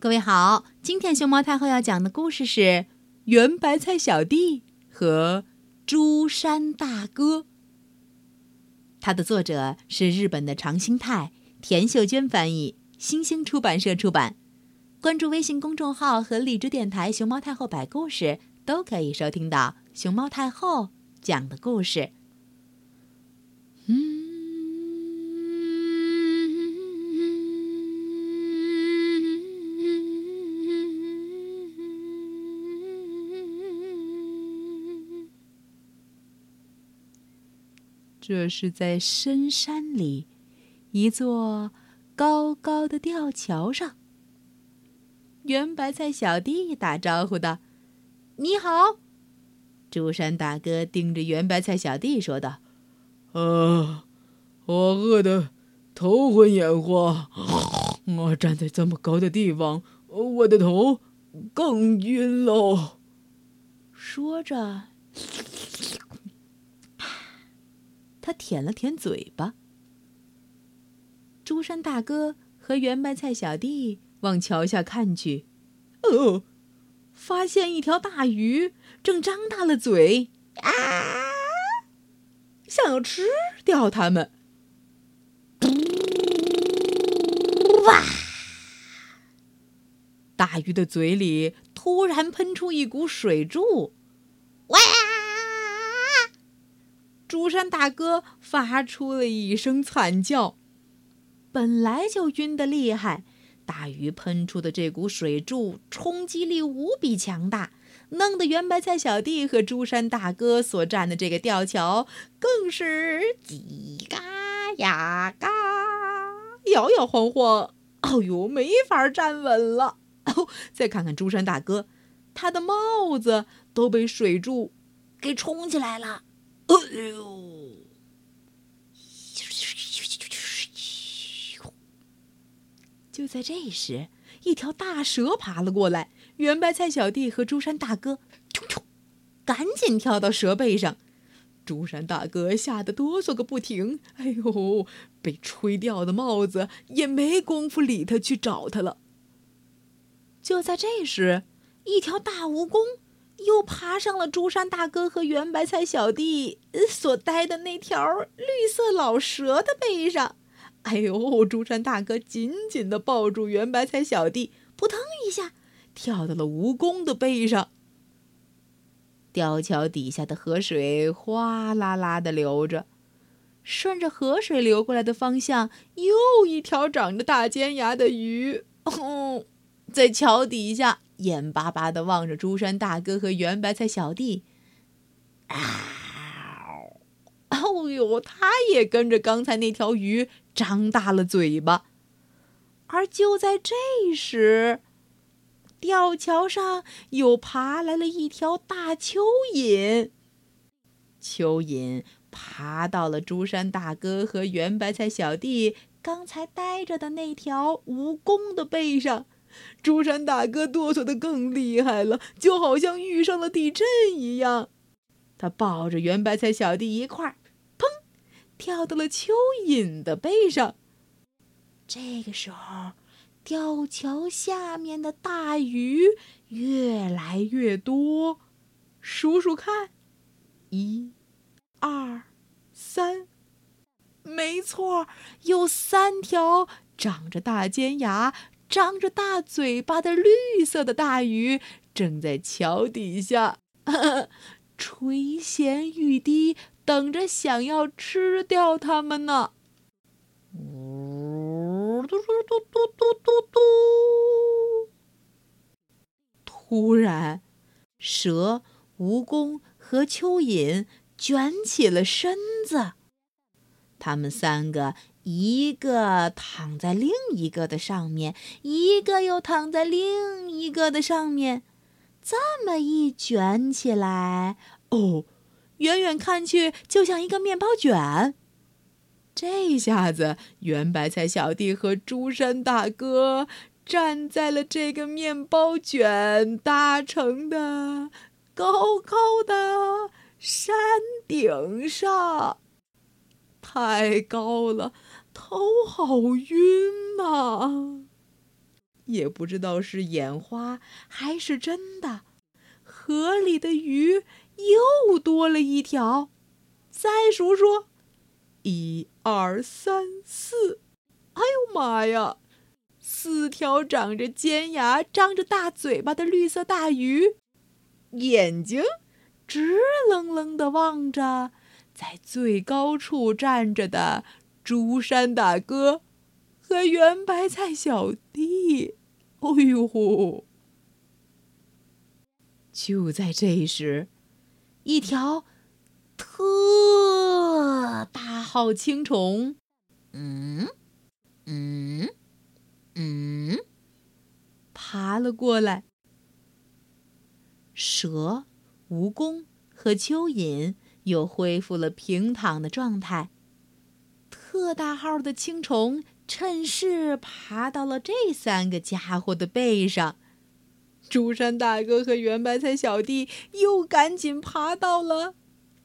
各位好，今天熊猫太后要讲的故事是《圆白菜小弟和朱山大哥》。它的作者是日本的长兴泰，田秀娟翻译，新兴出版社出版。关注微信公众号和荔枝电台“熊猫太后摆故事”，都可以收听到熊猫太后讲的故事。嗯。这是在深山里，一座高高的吊桥上。圆白菜小弟打招呼道：“你好。”朱山大哥盯着圆白菜小弟说道：“啊，我饿得头昏眼花，我站在这么高的地方，我的头更晕喽。”说着。他舔了舔嘴巴。朱山大哥和圆白菜小弟往桥下看去，哦，发现一条大鱼正张大了嘴，啊，想要吃掉他们。哇！大鱼的嘴里突然喷出一股水柱，哇！朱山大哥发出了一声惨叫，本来就晕得厉害，大鱼喷出的这股水柱冲击力无比强大，弄得圆白菜小弟和朱山大哥所站的这个吊桥更是叽嘎呀嘎，摇摇晃晃，哦呦，没法站稳了。哦，再看看朱山大哥，他的帽子都被水柱给冲起来了。哎呦！就在这时，一条大蛇爬了过来。圆白菜小弟和朱山大哥，冲冲，赶紧跳到蛇背上。朱山大哥吓得哆嗦个不停。哎呦，被吹掉的帽子也没工夫理他去找他了。就在这时，一条大蜈蚣。又爬上了朱山大哥和圆白菜小弟所待的那条绿色老蛇的背上。哎呦！朱山大哥紧紧地抱住圆白菜小弟，扑腾一下跳到了蜈蚣的背上。吊桥底下的河水哗啦啦地流着，顺着河水流过来的方向，又一条长着大尖牙的鱼，哦在桥底下。眼巴巴的望着朱山大哥和圆白菜小弟，啊！哦呦，他也跟着刚才那条鱼张大了嘴巴。而就在这时，吊桥上又爬来了一条大蚯蚓。蚯蚓爬到了朱山大哥和圆白菜小弟刚才待着的那条蜈蚣的背上。朱山大哥哆嗦的更厉害了，就好像遇上了地震一样。他抱着圆白菜小弟一块儿，砰，跳到了蚯蚓的背上。这个时候，吊桥下面的大鱼越来越多，数数看，一、二、三，没错，有三条长着大尖牙。张着大嘴巴的绿色的大鱼正在桥底下 垂涎欲滴，等着想要吃掉它们呢。嘟嘟嘟嘟嘟嘟嘟！突然，蛇、蜈蚣和蚯蚓卷起了身子，他们三个。一个躺在另一个的上面，一个又躺在另一个的上面，这么一卷起来，哦，远远看去就像一个面包卷。这下子，圆白菜小弟和朱山大哥站在了这个面包卷搭成的高高的山顶上，太高了。头好晕呐！也不知道是眼花还是真的，河里的鱼又多了一条。再数数，一二三四，哎呦妈呀！四条长着尖牙、张着大嘴巴的绿色大鱼，眼睛直愣愣的望着在最高处站着的竹山大哥和圆白菜小弟。哎呦！就在这时，一条特大号青虫，嗯嗯嗯，爬了过来。蛇、蜈蚣和蚯蚓又恢复了平躺的状态。特大号的青虫。趁势爬到了这三个家伙的背上，朱山大哥和圆白菜小弟又赶紧爬到了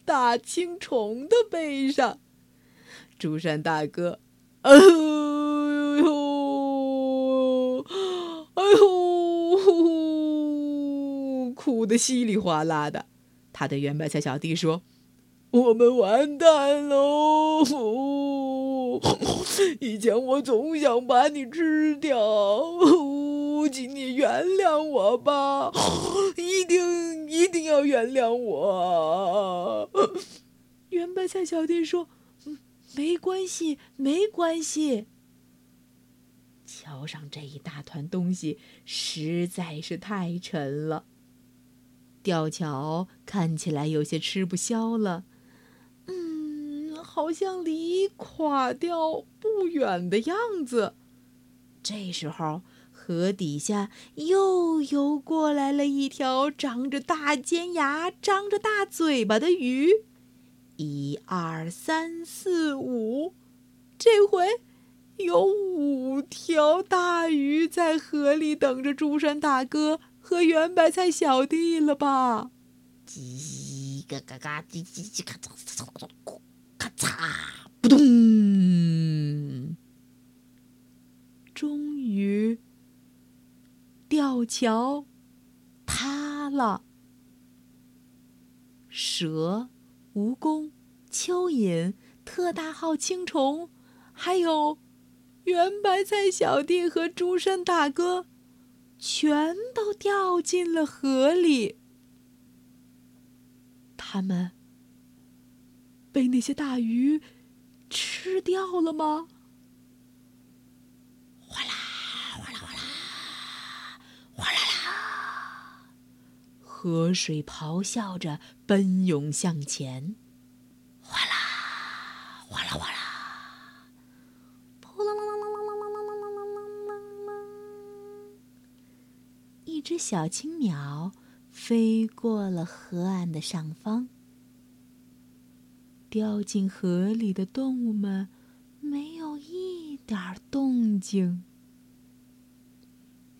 大青虫的背上。朱山大哥，哎呦，哎呦，哭得稀里哗啦的。他对圆白菜小弟说：“我们完蛋喽！”以前我总想把你吃掉，请你原谅我吧，一定一定要原谅我。圆白菜小弟说：“没关系，没关系。”桥上这一大团东西实在是太沉了，吊桥看起来有些吃不消了。好像离垮掉不远的样子。这时候，河底下又游过来了一条长着大尖牙、张着大嘴巴的鱼。一二三四五，这回有五条大鱼在河里等着朱山大哥和圆白菜小弟了吧？叽嘎嘎嘎，叽叽叽嘎吱吱吱。咔嚓！扑通！终于，吊桥塌了。蛇、蜈蚣、蚯蚓、特大号青虫，还有圆白菜小弟和朱山大哥，全都掉进了河里。他们。被那些大鱼吃掉了吗？哗啦哗啦哗啦哗啦啦！河水咆哮着奔涌向前，哗啦哗啦哗啦！扑啦啦啦啦啦啦啦啦啦啦！一只小青鸟飞过了河岸的上方。掉进河里的动物们没有一点动静。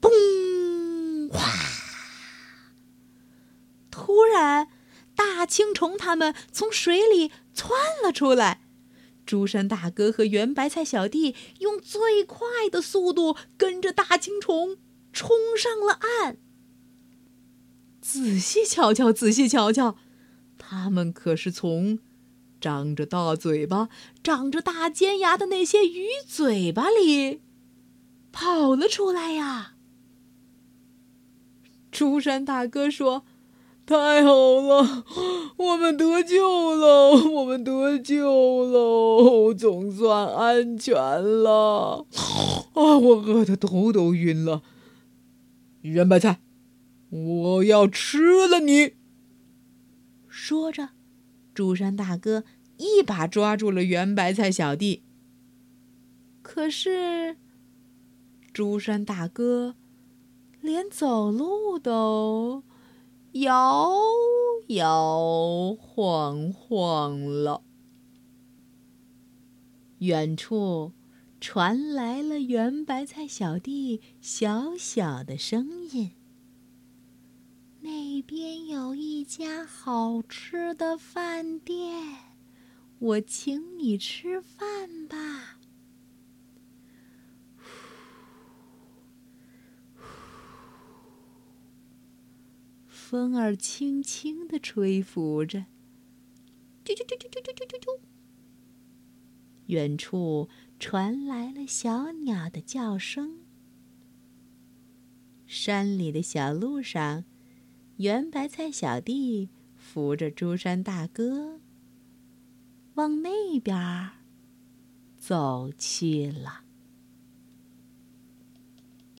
嘣！哗！突然，大青虫他们从水里窜了出来。朱山大哥和圆白菜小弟用最快的速度跟着大青虫冲上了岸。仔细瞧瞧，仔细瞧瞧，他们可是从……张着大嘴巴、长着大尖牙的那些鱼嘴巴里跑了出来呀！朱山大哥说：“太好了，我们得救了，我们得救了，总算安全了。”啊，我饿得头都晕了。圆白菜，我要吃了你！说着。朱山大哥一把抓住了圆白菜小弟，可是朱山大哥连走路都摇摇晃晃了。远处传来了圆白菜小弟小小的声音。那边有一家好吃的饭店，我请你吃饭吧。风儿轻轻地吹拂着，啾啾啾啾啾啾啾啾。远处传来了小鸟的叫声，山里的小路上。圆白菜小弟扶着朱山大哥往那边走去了。